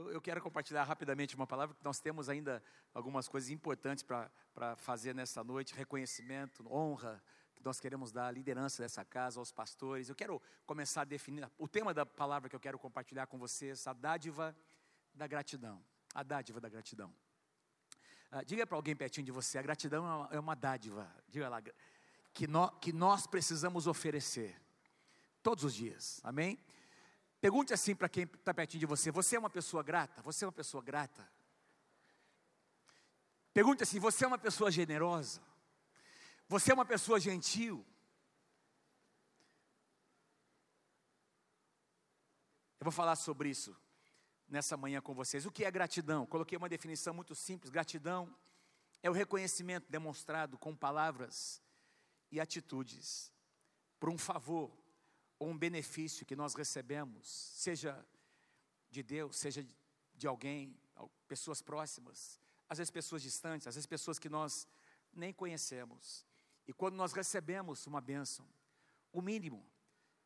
Eu, eu, quero compartilhar rapidamente uma palavra, que nós temos ainda algumas coisas importantes para fazer nessa noite: reconhecimento, honra, que nós queremos dar à liderança dessa casa, aos pastores. Eu quero começar a definir o tema da palavra que eu quero compartilhar com vocês: a dádiva da gratidão. A dádiva da gratidão. Ah, diga para alguém pertinho de você: a gratidão é uma, é uma dádiva, diga lá, que, no, que nós precisamos oferecer todos os dias, amém? Pergunte assim para quem está pertinho de você: você é uma pessoa grata? Você é uma pessoa grata? Pergunte assim: você é uma pessoa generosa? Você é uma pessoa gentil? Eu vou falar sobre isso nessa manhã com vocês. O que é gratidão? Coloquei uma definição muito simples: gratidão é o reconhecimento demonstrado com palavras e atitudes por um favor ou um benefício que nós recebemos, seja de Deus, seja de alguém, pessoas próximas, às vezes pessoas distantes, às vezes pessoas que nós nem conhecemos. E quando nós recebemos uma bênção, o mínimo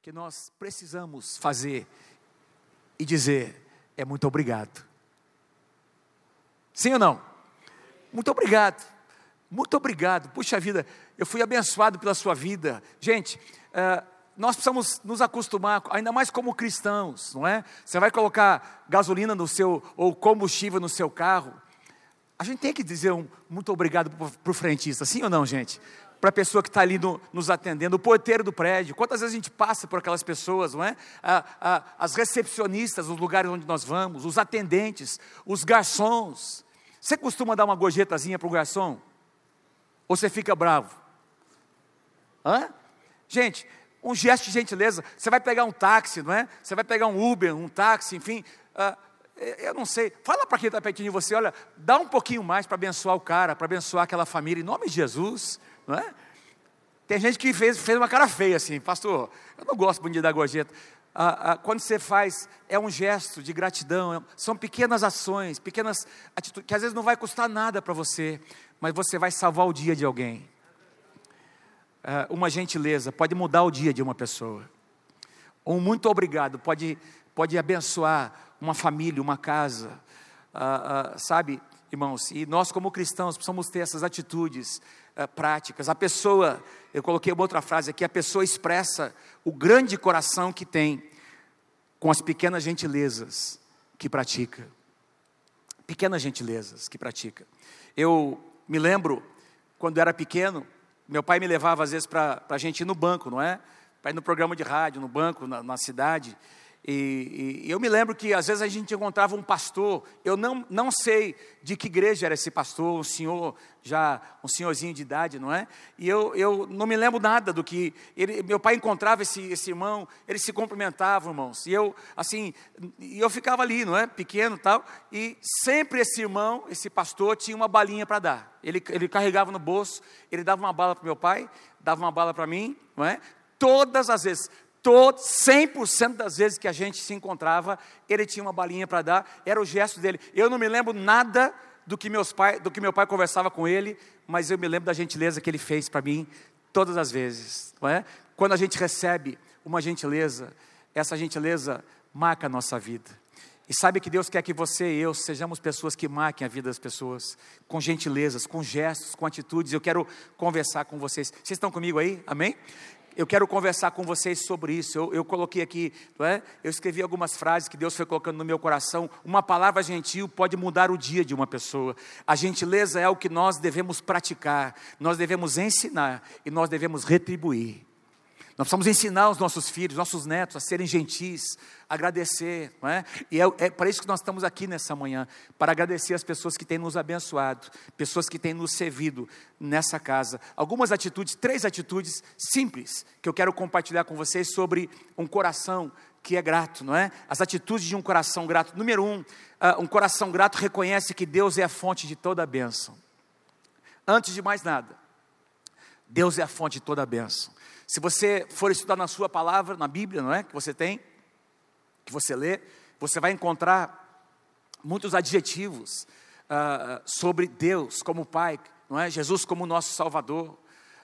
que nós precisamos fazer e dizer é muito obrigado. Sim ou não? Muito obrigado. Muito obrigado. Puxa vida, eu fui abençoado pela sua vida. Gente, uh, nós precisamos nos acostumar, ainda mais como cristãos, não é? Você vai colocar gasolina no seu, ou combustível no seu carro. A gente tem que dizer um muito obrigado para o frentista, sim ou não, gente? Para a pessoa que está ali no, nos atendendo, o porteiro do prédio. Quantas vezes a gente passa por aquelas pessoas, não é? A, a, as recepcionistas, os lugares onde nós vamos, os atendentes, os garçons. Você costuma dar uma gorjetazinha para o garçom? Ou você fica bravo? Hã? Gente, um gesto de gentileza. Você vai pegar um táxi, não é? Você vai pegar um Uber, um táxi, enfim. Uh, eu não sei. Fala para quem está pertinho de você, olha, dá um pouquinho mais para abençoar o cara, para abençoar aquela família, em nome de Jesus, não é? Tem gente que fez, fez uma cara feia assim, pastor, eu não gosto de dar gorjeta. Ah, ah, quando você faz, é um gesto de gratidão, é, são pequenas ações, pequenas atitudes, que às vezes não vai custar nada para você, mas você vai salvar o dia de alguém. Ah, uma gentileza pode mudar o dia de uma pessoa. Um muito obrigado pode, pode abençoar uma família, uma casa. Ah, ah, sabe, irmãos, e nós como cristãos precisamos ter essas atitudes práticas. A pessoa, eu coloquei uma outra frase aqui, a pessoa expressa o grande coração que tem com as pequenas gentilezas que pratica. Pequenas gentilezas que pratica. Eu me lembro, quando era pequeno, meu pai me levava às vezes para a gente ir no banco, não é? Para ir no programa de rádio, no banco, na, na cidade. E, e, eu me lembro que às vezes a gente encontrava um pastor, eu não, não sei de que igreja era esse pastor, um senhor, já um senhorzinho de idade, não é? E eu, eu não me lembro nada do que. Ele, meu pai encontrava esse, esse irmão, eles se cumprimentavam, irmãos. E eu, assim, e eu ficava ali, não é? Pequeno tal. E sempre esse irmão, esse pastor, tinha uma balinha para dar. Ele, ele carregava no bolso, ele dava uma bala para meu pai, dava uma bala para mim, não é? Todas as vezes, todo, 100% das vezes que a gente se encontrava, ele tinha uma balinha para dar, era o gesto dele. Eu não me lembro nada do que, meus pai, do que meu pai conversava com ele, mas eu me lembro da gentileza que ele fez para mim todas as vezes. Não é? Quando a gente recebe uma gentileza, essa gentileza marca a nossa vida. E sabe que Deus quer que você e eu sejamos pessoas que marquem a vida das pessoas, com gentilezas, com gestos, com atitudes. Eu quero conversar com vocês. Vocês estão comigo aí? Amém? Eu quero conversar com vocês sobre isso. Eu, eu coloquei aqui, é? eu escrevi algumas frases que Deus foi colocando no meu coração. Uma palavra gentil pode mudar o dia de uma pessoa. A gentileza é o que nós devemos praticar, nós devemos ensinar e nós devemos retribuir. Nós precisamos ensinar os nossos filhos, nossos netos a serem gentis, agradecer, não é? E é, é para isso que nós estamos aqui nessa manhã, para agradecer as pessoas que têm nos abençoado, pessoas que têm nos servido nessa casa. Algumas atitudes, três atitudes simples que eu quero compartilhar com vocês sobre um coração que é grato, não é? As atitudes de um coração grato. Número um, uh, um coração grato reconhece que Deus é a fonte de toda a bênção. Antes de mais nada, Deus é a fonte de toda a bênção. Se você for estudar na sua palavra, na Bíblia, não é? Que você tem, que você lê, você vai encontrar muitos adjetivos uh, sobre Deus como Pai, não é? Jesus como nosso Salvador.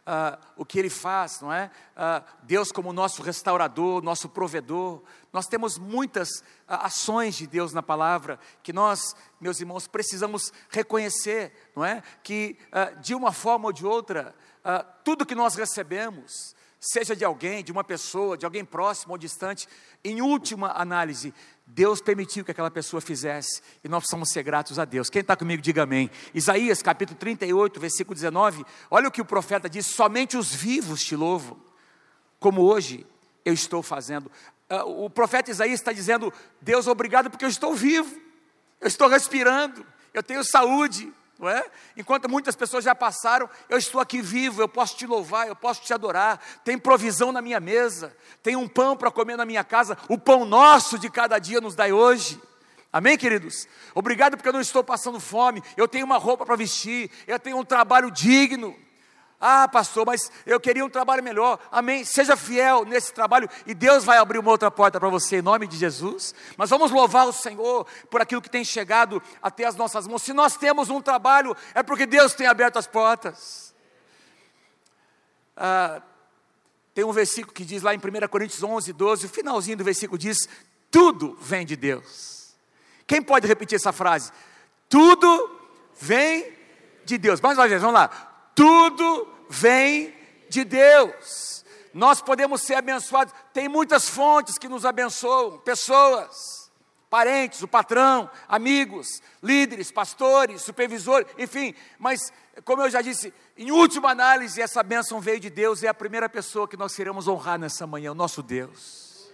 uh, o que Ele faz, não é? Uh, Deus como nosso restaurador, nosso provedor. Nós temos muitas uh, ações de Deus na palavra que nós, meus irmãos, precisamos reconhecer, não é? Que de uma forma ou de outra, tudo que nós recebemos, seja de alguém, de uma pessoa, de alguém próximo ou distante, em última análise, Deus permitiu que aquela pessoa fizesse, e nós precisamos ser gratos a Deus. Quem está comigo, diga amém. Isaías capítulo 38, versículo 19, olha o que o profeta diz: somente os vivos te louvam, como hoje eu estou fazendo. Ah, o profeta Isaías está dizendo: Deus, obrigado porque eu estou vivo, eu estou respirando, eu tenho saúde, não é? Enquanto muitas pessoas já passaram, eu estou aqui vivo, eu posso te louvar, eu posso te adorar. Tem provisão na minha mesa, tem um pão para comer na minha casa, o pão nosso de cada dia nos dai hoje. Amém, queridos? Obrigado porque eu não estou passando fome, eu tenho uma roupa para vestir, eu tenho um trabalho digno. Ah, pastor, mas eu queria um trabalho melhor. Amém. Seja fiel nesse trabalho e Deus vai abrir uma outra porta para você em nome de Jesus. Mas vamos louvar o Senhor por aquilo que tem chegado até as nossas mãos. Se nós temos um trabalho, é porque Deus tem aberto as portas. Ah, tem um versículo que diz lá em 1 Coríntios 11, 12, o finalzinho do versículo diz: Tudo vem de Deus. Quem pode repetir essa frase? Tudo vem de Deus. Mais uma vez, vamos lá tudo vem de Deus. Nós podemos ser abençoados. Tem muitas fontes que nos abençoam, pessoas, parentes, o patrão, amigos, líderes, pastores, supervisores, enfim. Mas, como eu já disse, em última análise, essa bênção veio de Deus e é a primeira pessoa que nós queremos honrar nessa manhã, o nosso Deus.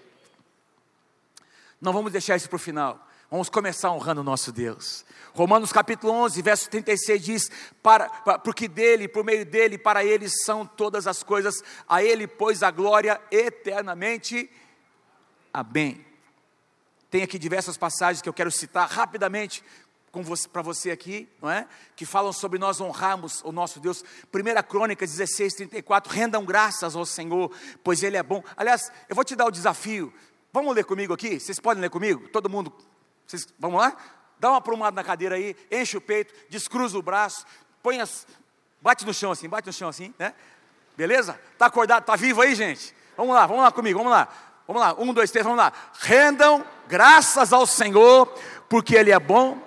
Não vamos deixar isso para o final. Vamos começar honrando o nosso Deus. Romanos capítulo 11, verso 36 diz: para, para, Porque dele, por meio dele, para ele são todas as coisas, a ele, pois, a glória eternamente. Amém. Tem aqui diversas passagens que eu quero citar rapidamente para você aqui, não é? Que falam sobre nós honrarmos o nosso Deus. 1 Crônicas 16, 34. Rendam graças ao Senhor, pois Ele é bom. Aliás, eu vou te dar o desafio. Vamos ler comigo aqui? Vocês podem ler comigo? Todo mundo vocês, vamos lá? Dá uma aprumada na cadeira aí, enche o peito, descruza o braço, põe as. Bate no chão assim, bate no chão assim, né? Beleza? Está acordado, está vivo aí, gente? Vamos lá, vamos lá comigo, vamos lá. Vamos lá, um, dois, três, vamos lá. Rendam graças ao Senhor, porque Ele é bom,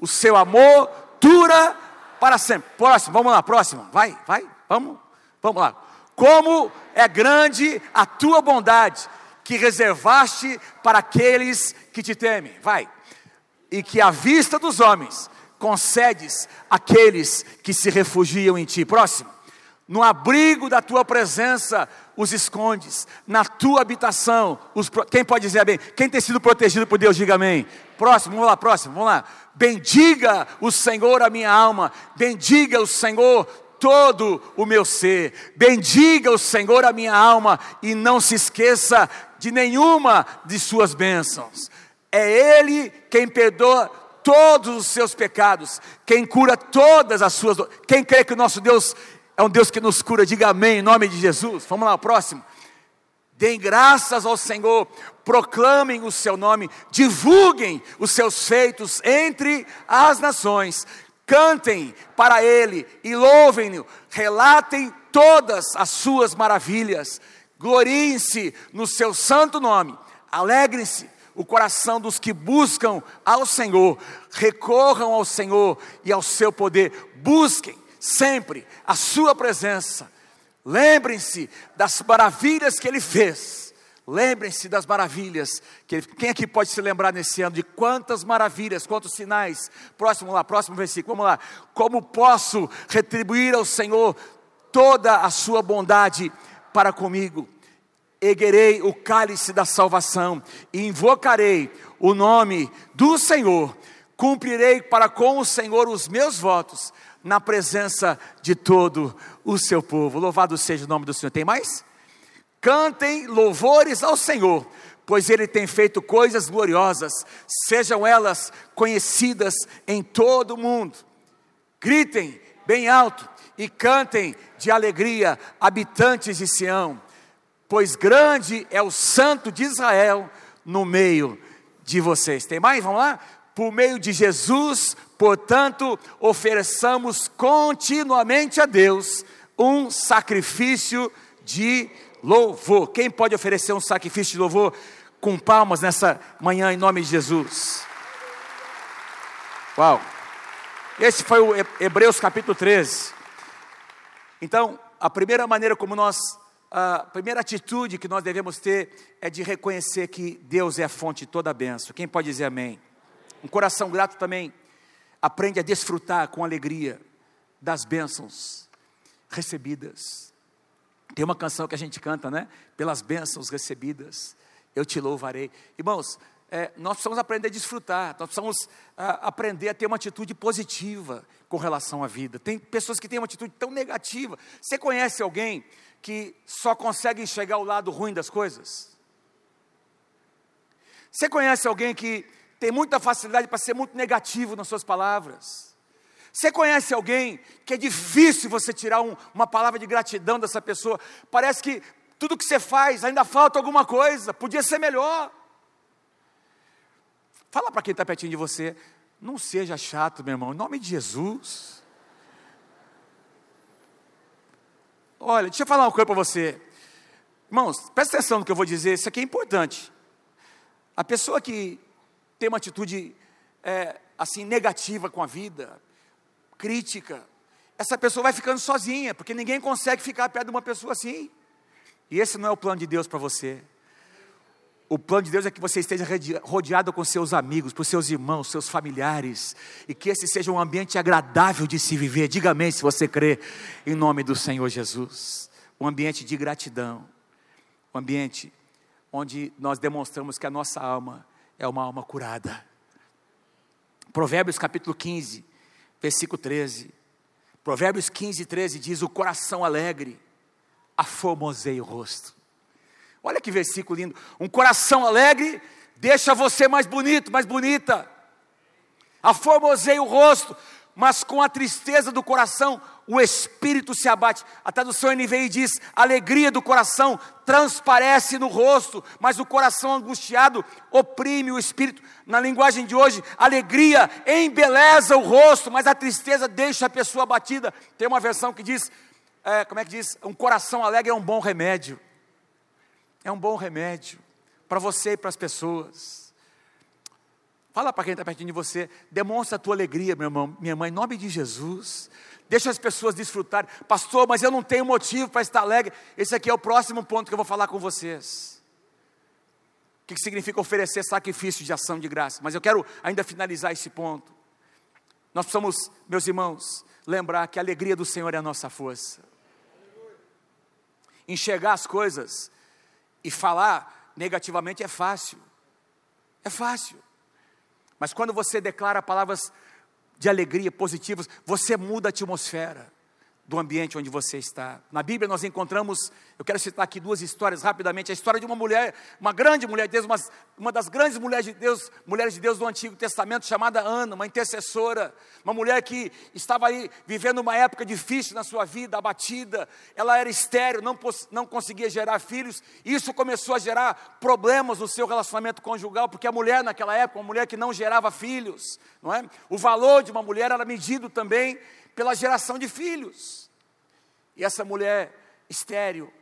o seu amor dura para sempre. Próximo, vamos lá, próximo. Vai, vai, vamos, vamos lá. Como é grande a tua bondade que reservaste para aqueles que te temem. Vai. E que à vista dos homens concedes aqueles que se refugiam em ti. Próximo. No abrigo da tua presença os escondes, na tua habitação. Os, quem pode dizer amém? Quem tem sido protegido por Deus, diga amém. Próximo, vamos lá, próximo, vamos lá. Bendiga o Senhor a minha alma, bendiga o Senhor todo o meu ser. Bendiga o Senhor a minha alma e não se esqueça de nenhuma de suas bênçãos. É Ele quem perdoa todos os seus pecados, quem cura todas as suas. Quem crê que o nosso Deus é um Deus que nos cura, diga amém em nome de Jesus. Vamos lá, o próximo. Deem graças ao Senhor, proclamem o seu nome, divulguem os seus feitos entre as nações, cantem para Ele e louvem-no, relatem todas as suas maravilhas, gloriem-se no seu santo nome, alegrem-se o coração dos que buscam ao Senhor, recorram ao Senhor e ao seu poder, busquem sempre a sua presença, lembrem-se das maravilhas que Ele fez Lembrem-se das maravilhas. Que, quem aqui pode se lembrar nesse ano de quantas maravilhas, quantos sinais? Próximo lá, próximo versículo, vamos lá. Como posso retribuir ao Senhor toda a sua bondade para comigo? Erguerei o cálice da salvação e invocarei o nome do Senhor. Cumprirei para com o Senhor os meus votos na presença de todo o seu povo. Louvado seja o nome do Senhor. Tem mais? Cantem louvores ao Senhor, pois Ele tem feito coisas gloriosas, sejam elas conhecidas em todo o mundo. Gritem bem alto e cantem de alegria, habitantes de Sião, pois grande é o Santo de Israel no meio de vocês. Tem mais? Vamos lá? Por meio de Jesus, portanto, ofereçamos continuamente a Deus um sacrifício de louvor. Quem pode oferecer um sacrifício de louvor com palmas nessa manhã em nome de Jesus? Uau! Esse foi o Hebreus capítulo 13. Então, a primeira maneira como nós, a primeira atitude que nós devemos ter é de reconhecer que Deus é a fonte de toda a benção. Quem pode dizer amém? Um coração grato também aprende a desfrutar com alegria das bênçãos recebidas. Tem uma canção que a gente canta, né? Pelas bênçãos recebidas, eu te louvarei. Irmãos, é, nós precisamos aprender a desfrutar, nós precisamos a, aprender a ter uma atitude positiva com relação à vida. Tem pessoas que têm uma atitude tão negativa. Você conhece alguém que só consegue enxergar o lado ruim das coisas? Você conhece alguém que tem muita facilidade para ser muito negativo nas suas palavras? Você conhece alguém que é difícil você tirar um, uma palavra de gratidão dessa pessoa? Parece que tudo que você faz ainda falta alguma coisa, podia ser melhor. Fala para quem está pertinho de você, não seja chato, meu irmão, em nome de Jesus. Olha, deixa eu falar uma coisa para você. Irmãos, presta atenção no que eu vou dizer, isso aqui é importante. A pessoa que tem uma atitude é, assim negativa com a vida, crítica, essa pessoa vai ficando sozinha, porque ninguém consegue ficar perto de uma pessoa assim. E esse não é o plano de Deus para você. O plano de Deus é que você esteja rodeado com seus amigos, por seus irmãos, seus familiares, e que esse seja um ambiente agradável de se viver. Diga amém se você crê em nome do Senhor Jesus. Um ambiente de gratidão, um ambiente onde nós demonstramos que a nossa alma é uma alma curada. Provérbios capítulo 15, versículo 13. Provérbios 15, 13 diz: O coração alegre aformoseia o rosto Olha que versículo lindo. Um coração alegre deixa você mais bonito, mais bonita. Aformoseia o rosto, mas com a tristeza do coração o espírito se abate. A tradução NVI diz: alegria do coração transparece no rosto, mas o coração angustiado oprime o espírito. Na linguagem de hoje, alegria embeleza o rosto, mas a tristeza deixa a pessoa abatida. Tem uma versão que diz: é, como é que diz? Um coração alegre é um bom remédio é um bom remédio para você e para as pessoas. Fala para quem está pertinho de você, demonstra a tua alegria, meu irmão, minha mãe, em nome de Jesus. Deixa as pessoas desfrutarem. Pastor, mas eu não tenho motivo para estar alegre. Esse aqui é o próximo ponto que eu vou falar com vocês. O que significa oferecer sacrifício de ação de graça? Mas eu quero ainda finalizar esse ponto. Nós precisamos, meus irmãos, lembrar que a alegria do Senhor é a nossa força. Enxergar as coisas e falar negativamente é fácil. É fácil. Mas quando você declara palavras de alegria positivas, você muda a atmosfera do ambiente onde você está. Na Bíblia nós encontramos, eu quero citar aqui duas histórias rapidamente, a história de uma mulher, uma grande mulher de Deus, uma, uma das grandes mulheres de Deus, mulheres de Deus do Antigo Testamento, chamada Ana, uma intercessora, uma mulher que estava aí vivendo uma época difícil na sua vida, abatida, ela era estéril, não, não conseguia gerar filhos, e isso começou a gerar problemas no seu relacionamento conjugal, porque a mulher naquela época, uma mulher que não gerava filhos, não é? O valor de uma mulher era medido também pela geração de filhos. E essa mulher estéreo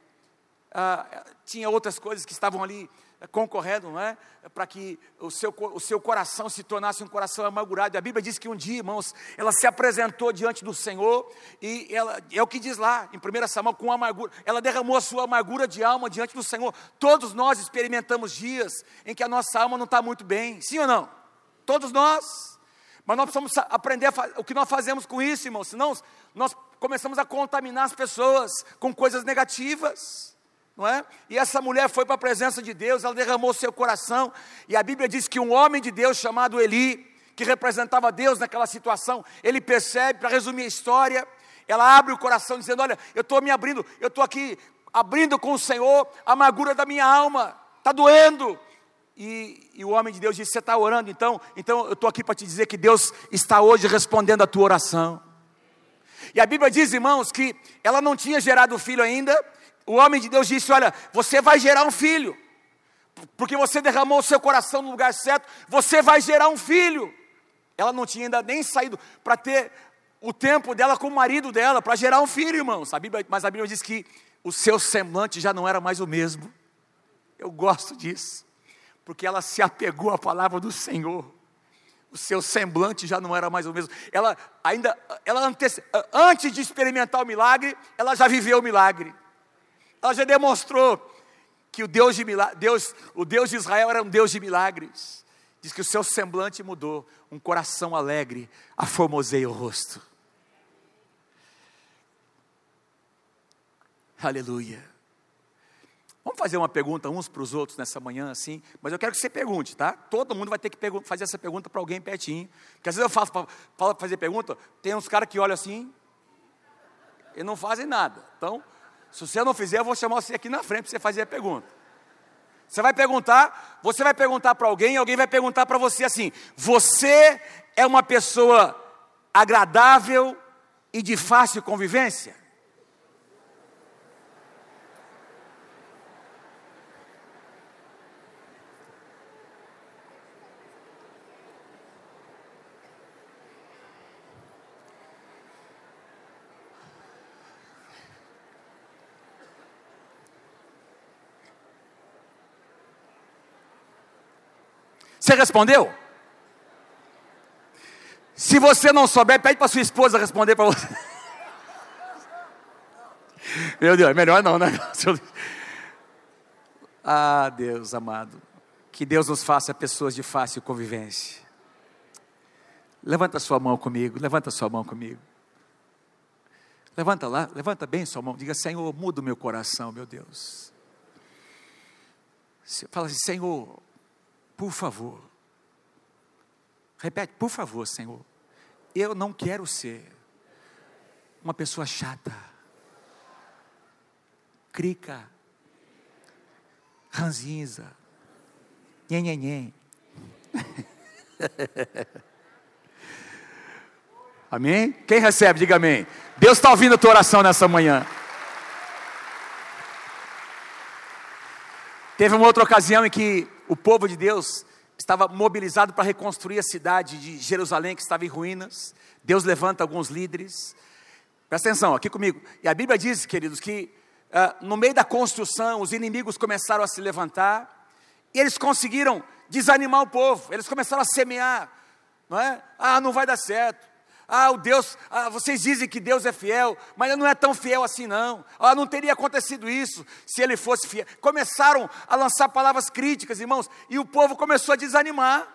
ah, tinha outras coisas que estavam ali eh, concorrendo, não é? Para que o seu, o seu coração se tornasse um coração amargurado. A Bíblia diz que um dia, irmãos, ela se apresentou diante do Senhor e ela, é o que diz lá em 1 Samuel, com amargura, ela derramou a sua amargura de alma diante do Senhor. Todos nós experimentamos dias em que a nossa alma não está muito bem, sim ou não? Todos nós. Mas nós precisamos aprender o que nós fazemos com isso, irmãos, senão nós começamos a contaminar as pessoas com coisas negativas. Não é? E essa mulher foi para a presença de Deus, ela derramou seu coração, e a Bíblia diz que um homem de Deus chamado Eli, que representava Deus naquela situação, ele percebe, para resumir a história, ela abre o coração dizendo: Olha, eu estou me abrindo, eu estou aqui abrindo com o Senhor a amargura da minha alma, está doendo, e, e, o homem de Deus disse: Você está orando, então? Então eu estou aqui para te dizer que Deus está hoje respondendo a tua oração. E a Bíblia diz, irmãos, que ela não tinha gerado filho ainda. O homem de Deus disse: Olha, você vai gerar um filho, porque você derramou o seu coração no lugar certo, você vai gerar um filho. Ela não tinha ainda nem saído para ter o tempo dela com o marido dela para gerar um filho, irmãos. A Bíblia, mas a Bíblia diz que o seu semblante já não era mais o mesmo. Eu gosto disso, porque ela se apegou à palavra do Senhor. O seu semblante já não era mais o mesmo. Ela ainda, ela antes de experimentar o milagre, ela já viveu o milagre. Ela já demonstrou que o Deus de Deus, o Deus de Israel era um Deus de milagres. Diz que o seu semblante mudou, um coração alegre aformoseia o rosto. Aleluia. Vamos fazer uma pergunta uns para os outros nessa manhã, assim, mas eu quero que você pergunte, tá? Todo mundo vai ter que fazer essa pergunta para alguém pertinho. Porque às vezes eu faço para fazer pergunta, tem uns caras que olham assim e não fazem nada. Então, se você não fizer, eu vou chamar você aqui na frente para você fazer a pergunta. Você vai perguntar, você vai perguntar para alguém, alguém vai perguntar para você assim: você é uma pessoa agradável e de fácil convivência? Você respondeu? Se você não souber, pede para sua esposa responder para você. Meu Deus, é melhor não, né? Ah, Deus amado, que Deus nos faça pessoas de fácil convivência. Levanta sua mão comigo, levanta sua mão comigo. Levanta lá, levanta bem sua mão, diga: Senhor, muda o meu coração, meu Deus. Fala assim: Senhor, por favor. Repete, por favor, Senhor. Eu não quero ser uma pessoa chata, crica, ranzinza, nhenhenhen. amém? Quem recebe, diga amém. Deus está ouvindo a tua oração nessa manhã. Teve uma outra ocasião em que o povo de Deus estava mobilizado para reconstruir a cidade de Jerusalém, que estava em ruínas. Deus levanta alguns líderes. Presta atenção, aqui comigo. E a Bíblia diz, queridos, que uh, no meio da construção, os inimigos começaram a se levantar, e eles conseguiram desanimar o povo, eles começaram a semear, não é? Ah, não vai dar certo. Ah, o Deus, ah, vocês dizem que Deus é fiel, mas ele não é tão fiel assim não. Ah, não teria acontecido isso se ele fosse fiel. Começaram a lançar palavras críticas, irmãos, e o povo começou a desanimar.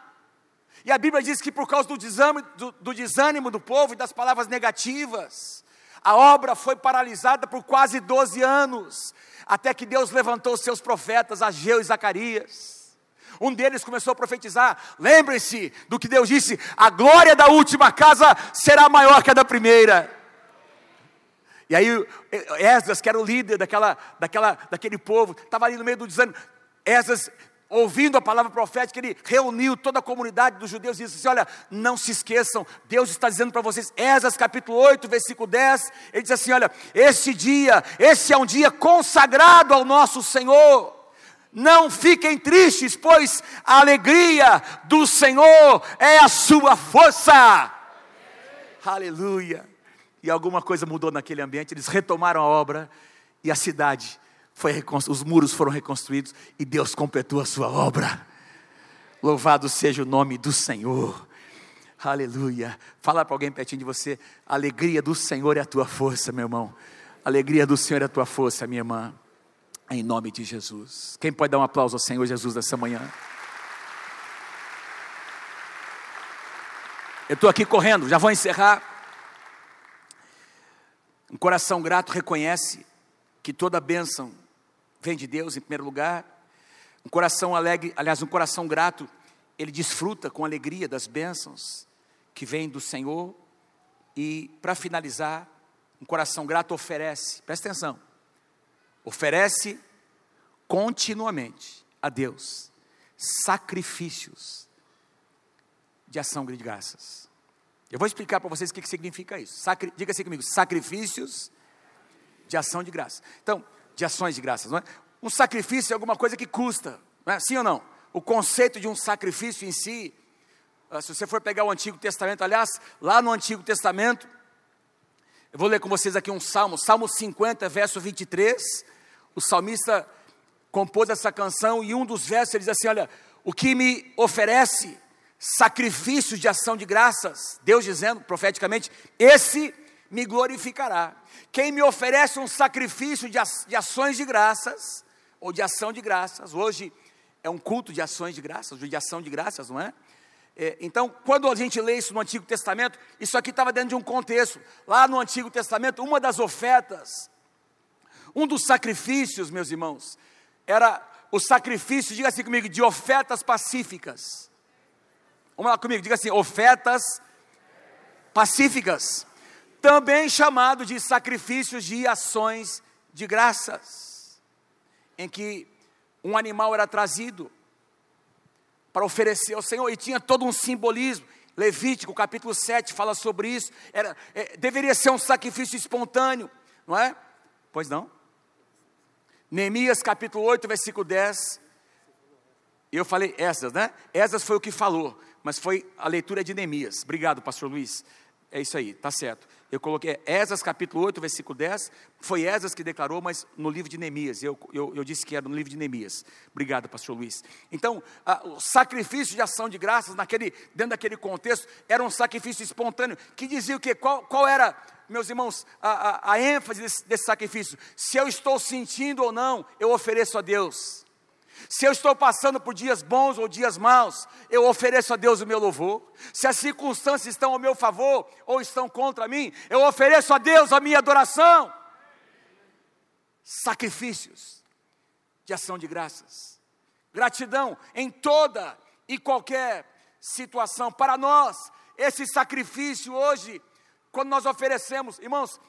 E a Bíblia diz que por causa do desânimo do, do desânimo do povo e das palavras negativas, a obra foi paralisada por quase 12 anos, até que Deus levantou seus profetas, Ageu e Zacarias. Um deles começou a profetizar: lembrem-se do que Deus disse: a glória da última casa será maior que a da primeira. E aí, Esdras, que era o líder daquela, daquela, daquele povo, estava ali no meio do desânimo. Esdras, ouvindo a palavra profética, ele reuniu toda a comunidade dos judeus e disse assim: Olha, não se esqueçam, Deus está dizendo para vocês, Esdras capítulo 8, versículo 10, ele diz assim: Olha, esse dia, esse é um dia consagrado ao nosso Senhor. Não fiquem tristes, pois a alegria do Senhor é a sua força. Aleluia. E alguma coisa mudou naquele ambiente, eles retomaram a obra e a cidade foi os muros foram reconstruídos e Deus completou a sua obra. Louvado seja o nome do Senhor. Aleluia. Fala para alguém pertinho de você: a alegria do Senhor é a tua força, meu irmão. A alegria do Senhor é a tua força, minha irmã. Em nome de Jesus. Quem pode dar um aplauso ao Senhor Jesus nessa manhã? Eu estou aqui correndo, já vou encerrar. Um coração grato reconhece que toda bênção vem de Deus em primeiro lugar. Um coração alegre, aliás, um coração grato, ele desfruta com alegria das bênçãos que vêm do Senhor. E para finalizar, um coração grato oferece, presta atenção, oferece continuamente a Deus sacrifícios de ação de graças. Eu vou explicar para vocês o que significa isso. Sacri, diga assim comigo: sacrifícios de ação de graça. Então, de ações de graças, não é? Um sacrifício é alguma coisa que custa, não é? Sim ou não? O conceito de um sacrifício em si, ah, se você for pegar o Antigo Testamento, aliás, lá no Antigo Testamento, Eu vou ler com vocês aqui um salmo, Salmo 50, verso 23. O salmista compôs essa canção e um dos versos ele diz assim: Olha, o que me oferece sacrifícios de ação de graças, Deus dizendo profeticamente, esse me glorificará. Quem me oferece um sacrifício de, de ações de graças, ou de ação de graças, hoje é um culto de ações de graças, de ação de graças, não é? é então, quando a gente lê isso no Antigo Testamento, isso aqui estava dentro de um contexto. Lá no Antigo Testamento, uma das ofertas, um dos sacrifícios, meus irmãos, era o sacrifício, diga assim comigo, de ofertas pacíficas. Vamos lá comigo, diga assim: ofertas pacíficas, também chamado de sacrifícios de ações de graças, em que um animal era trazido para oferecer ao Senhor e tinha todo um simbolismo. Levítico capítulo 7 fala sobre isso. Era, é, deveria ser um sacrifício espontâneo, não é? Pois não. Neemias capítulo 8, versículo 10. Eu falei Esdras, né? Esdras foi o que falou mas foi a leitura de Neemias. Obrigado, pastor Luiz. É isso aí, tá certo. Eu coloquei Esdras capítulo 8, versículo 10. Foi Esdras que declarou, mas no livro de Neemias. Eu, eu, eu disse que era no livro de Neemias. Obrigado, pastor Luiz. Então, a, o sacrifício de ação de graças, naquele, dentro daquele contexto, era um sacrifício espontâneo, que dizia o quê? Qual, qual era, meus irmãos, a, a, a ênfase desse, desse sacrifício? Se eu estou sentindo ou não, eu ofereço a Deus. Se eu estou passando por dias bons ou dias maus, eu ofereço a Deus o meu louvor. Se as circunstâncias estão ao meu favor ou estão contra mim, eu ofereço a Deus a minha adoração. Sacrifícios de ação de graças. Gratidão em toda e qualquer situação. Para nós, esse sacrifício hoje, quando nós oferecemos, irmãos,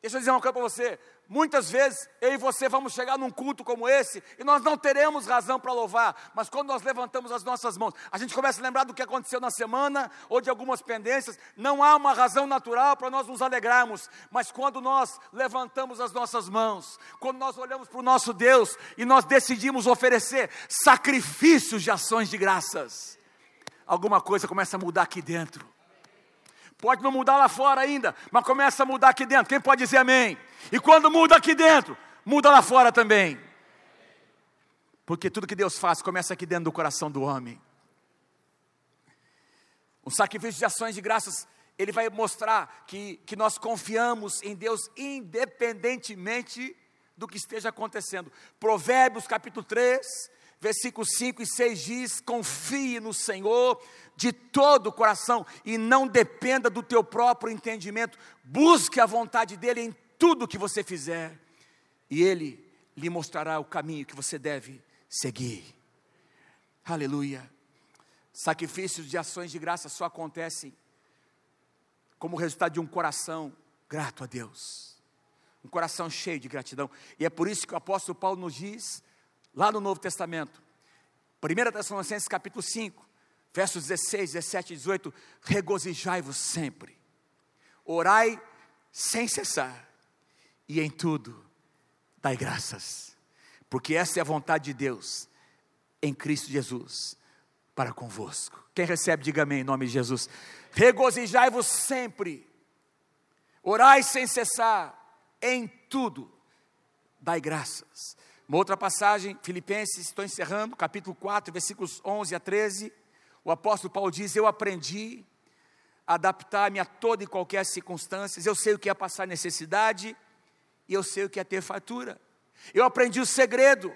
deixa eu dizer uma coisa para você: Muitas vezes eu e você vamos chegar num culto como esse e nós não teremos razão para louvar, mas quando nós levantamos as nossas mãos, a gente começa a lembrar do que aconteceu na semana ou de algumas pendências, não há uma razão natural para nós nos alegrarmos, mas quando nós levantamos as nossas mãos, quando nós olhamos para o nosso Deus e nós decidimos oferecer sacrifícios de ações de graças, alguma coisa começa a mudar aqui dentro. Pode não mudar lá fora ainda, mas começa a mudar aqui dentro. Quem pode dizer amém? E quando muda aqui dentro, muda lá fora também. Porque tudo que Deus faz começa aqui dentro do coração do homem. O sacrifício de ações de graças, ele vai mostrar que, que nós confiamos em Deus independentemente do que esteja acontecendo. Provérbios capítulo 3, versículos 5 e 6 diz: Confie no Senhor de todo o coração e não dependa do teu próprio entendimento. Busque a vontade dEle em tudo que você fizer, e Ele lhe mostrará o caminho que você deve seguir. Aleluia. Sacrifícios de ações de graça só acontecem como resultado de um coração grato a Deus, um coração cheio de gratidão, e é por isso que o apóstolo Paulo nos diz, lá no Novo Testamento, 1 Tessalonicenses capítulo 5, versos 16, 17 e 18: regozijai-vos sempre, orai sem cessar, e em tudo dai graças, porque essa é a vontade de Deus em Cristo Jesus para convosco. Quem recebe, diga amém em nome de Jesus. Regozijai-vos sempre, orai sem cessar, em tudo dai graças. Uma outra passagem, Filipenses, estou encerrando, capítulo 4, versículos 11 a 13 o apóstolo Paulo diz: Eu aprendi a adaptar-me a toda e qualquer circunstância. Eu sei o que é passar necessidade e eu sei o que é ter fartura. Eu aprendi o segredo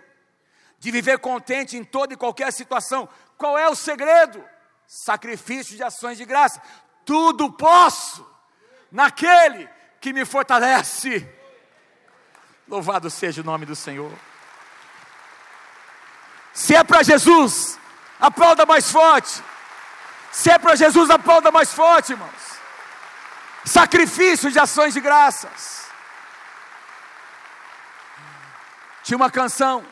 de viver contente em toda e qualquer situação. Qual é o segredo? Sacrifício de ações de graça. Tudo posso naquele que me fortalece. Louvado seja o nome do Senhor. Se é para Jesus, Aplauda mais forte. Se é para Jesus, aplauda mais forte, irmãos. Sacrifício de ações de graças. Tinha uma canção,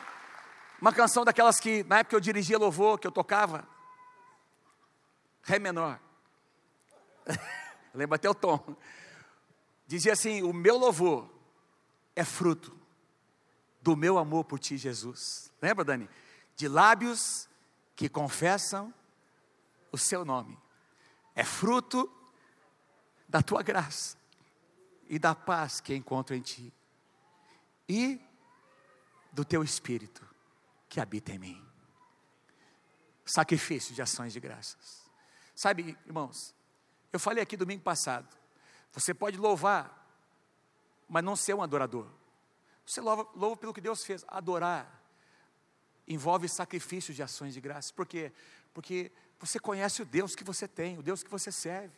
uma canção daquelas que na época eu dirigia louvor, que eu tocava. Ré menor. Lembra até o tom. Dizia assim: O meu louvor é fruto do meu amor por ti, Jesus. Lembra, Dani? De lábios que confessam o seu nome. É fruto da tua graça. e da paz que encontro em ti, e do teu espírito que habita em mim. Sacrifício de ações de graças. Sabe, irmãos, eu falei aqui domingo passado, você pode louvar, mas não ser um adorador. Você louva, louva pelo que Deus fez. Adorar envolve sacrifício de ações de graças. Por quê? Porque você conhece o Deus que você tem, o Deus que você serve.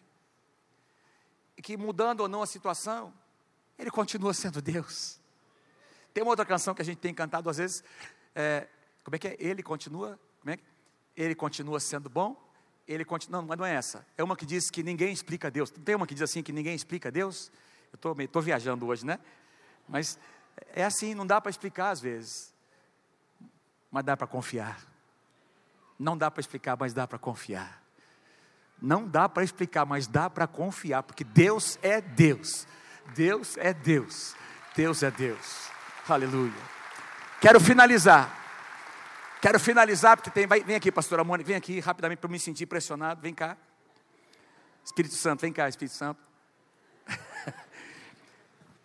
E que mudando ou não a situação, Ele continua sendo Deus. Tem uma outra canção que a gente tem cantado às vezes, é, como é que é? Ele continua, como é que? Ele continua sendo bom, ele continua, não, mas não é essa. É uma que diz que ninguém explica Deus. Tem uma que diz assim que ninguém explica Deus. Eu estou viajando hoje, né? Mas é assim, não dá para explicar às vezes. Mas dá para confiar. Não dá para explicar, mas dá para confiar. Não dá para explicar, mas dá para confiar, porque Deus é Deus. Deus é Deus. Deus é Deus. Aleluia. Quero finalizar. Quero finalizar, porque tem. Vai, vem aqui, pastora Mônica, vem aqui rapidamente para me sentir pressionado. Vem cá. Espírito Santo, vem cá, Espírito Santo.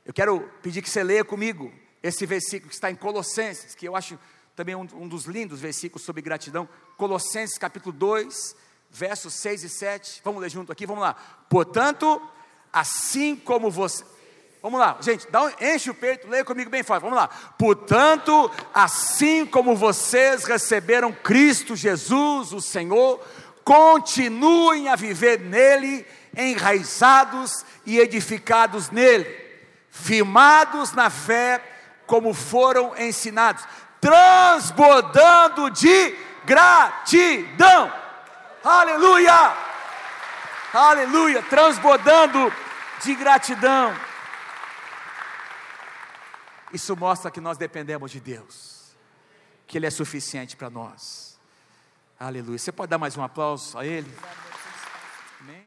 Eu quero pedir que você leia comigo esse versículo que está em Colossenses, que eu acho também um, um dos lindos versículos sobre gratidão. Colossenses capítulo 2, versos 6 e 7. Vamos ler junto aqui, vamos lá. Portanto, assim como você. Vamos lá, gente, dá um, enche o peito, leia comigo bem forte. Vamos lá. Portanto, assim como vocês receberam Cristo Jesus, o Senhor, continuem a viver nele, enraizados e edificados nele, firmados na fé, como foram ensinados, transbordando de gratidão. Aleluia! Aleluia! Transbordando de gratidão. Isso mostra que nós dependemos de Deus, que Ele é suficiente para nós. Aleluia. Você pode dar mais um aplauso a Ele?